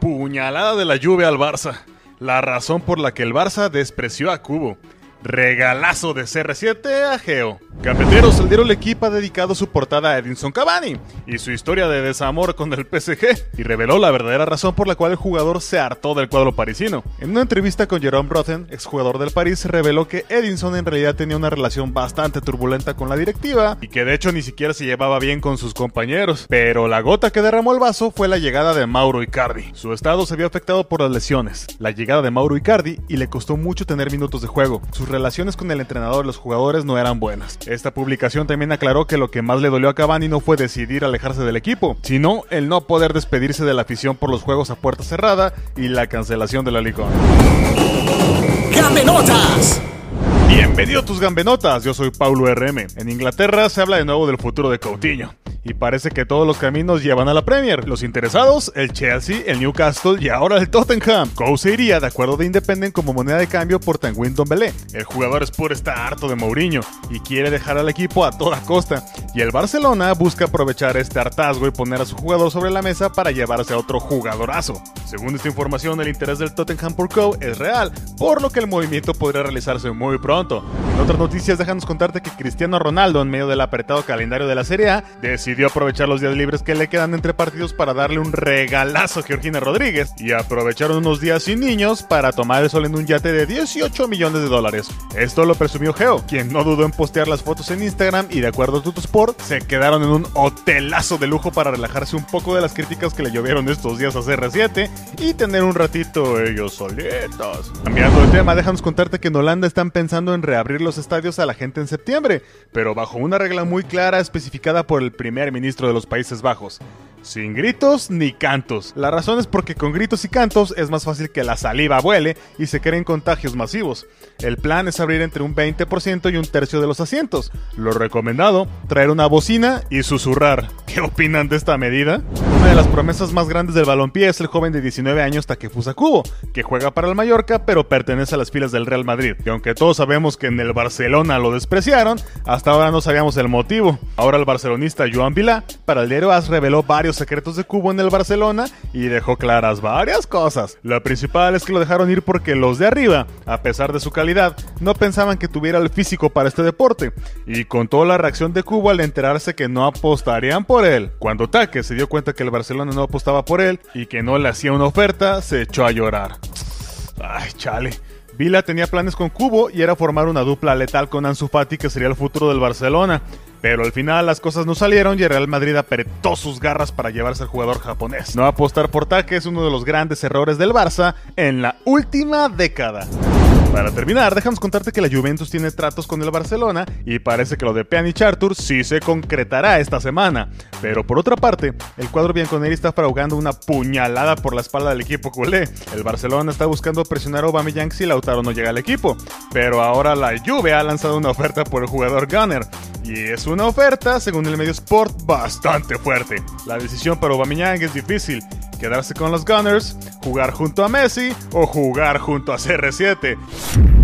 Puñalada de la lluvia al Barça. La razón por la que el Barça despreció a Cubo. Regalazo de CR7 a Geo. Cafeteros, el diario Equipo ha dedicado su portada a Edinson Cavani y su historia de desamor con el PSG y reveló la verdadera razón por la cual el jugador se hartó del cuadro parisino. En una entrevista con Jerome Brothen, exjugador del París, reveló que Edinson en realidad tenía una relación bastante turbulenta con la directiva y que de hecho ni siquiera se llevaba bien con sus compañeros. Pero la gota que derramó el vaso fue la llegada de Mauro Icardi. Su estado se vio afectado por las lesiones, la llegada de Mauro Icardi y le costó mucho tener minutos de juego. Relaciones con el entrenador y los jugadores no eran buenas. Esta publicación también aclaró que lo que más le dolió a Cavani no fue decidir alejarse del equipo, sino el no poder despedirse de la afición por los juegos a puerta cerrada y la cancelación de la Liga. ¡Gambenotas! Bienvenido a tus gambenotas, yo soy Paulo RM. En Inglaterra se habla de nuevo del futuro de Coutinho. Y parece que todos los caminos llevan a la Premier. Los interesados, el Chelsea, el Newcastle y ahora el Tottenham. Cole se iría, de acuerdo de Independent, como moneda de cambio por Tanguy Dombele. El jugador Spur está harto de Mourinho y quiere dejar al equipo a toda costa. Y el Barcelona busca aprovechar este hartazgo y poner a su jugador sobre la mesa para llevarse a otro jugadorazo. Según esta información, el interés del Tottenham por Cole es real, por lo que el movimiento podría realizarse muy pronto. En otras noticias, déjanos contarte que Cristiano Ronaldo, en medio del apretado calendario de la Serie A, decidió aprovechar los días libres que le quedan entre partidos para darle un regalazo a Georgina Rodríguez y aprovecharon unos días sin niños para tomar el sol en un yate de 18 millones de dólares. Esto lo presumió Geo, quien no dudó en postear las fotos en Instagram y de acuerdo a Se quedaron en un hotelazo de lujo para relajarse un poco de las críticas que le llovieron estos días a CR7 y tener un ratito ellos solitos. Cambiando de tema, déjanos contarte que en Holanda están pensando en reabrir los estadios a la gente en septiembre, pero bajo una regla muy clara especificada por el primer ministro de los Países Bajos. Sin gritos ni cantos. La razón es porque con gritos y cantos es más fácil que la saliva vuele y se creen contagios masivos. El plan es abrir entre un 20% y un tercio de los asientos. Lo recomendado, traer una bocina y susurrar. ¿Qué opinan de esta medida? Una de las promesas más grandes del balompié es el joven de 19 años Takefusa Kubo, que juega para el Mallorca pero pertenece a las filas del Real Madrid. Y aunque todos sabemos que en el Barcelona lo despreciaron, hasta ahora no sabíamos el motivo. Ahora el barcelonista Joan Vilá para el diario AS reveló varios secretos de Cubo en el Barcelona y dejó claras varias cosas. La principal es que lo dejaron ir porque los de arriba, a pesar de su calidad, no pensaban que tuviera el físico para este deporte. Y contó la reacción de Cubo al enterarse que no apostarían por él. Cuando Taque se dio cuenta que el Barcelona no apostaba por él y que no le hacía una oferta, se echó a llorar. Ay, chale. Vila tenía planes con Cubo y era formar una dupla letal con Ansu Fati que sería el futuro del Barcelona. Pero al final las cosas no salieron y el Real Madrid apretó sus garras para llevarse al jugador japonés. No apostar por Taque es uno de los grandes errores del Barça en la última década. Para terminar, déjanos contarte que la Juventus tiene tratos con el Barcelona y parece que lo de Pjanic Arthur sí se concretará esta semana. Pero por otra parte, el cuadro bianconeri está fraugando una puñalada por la espalda del equipo culé. El Barcelona está buscando presionar a Aubameyang si Lautaro no llega al equipo, pero ahora la Juve ha lanzado una oferta por el jugador Gunner. Y es una oferta, según el medio Sport, bastante fuerte. La decisión para Aubameyang es difícil, quedarse con los Gunners, jugar junto a Messi o jugar junto a CR7.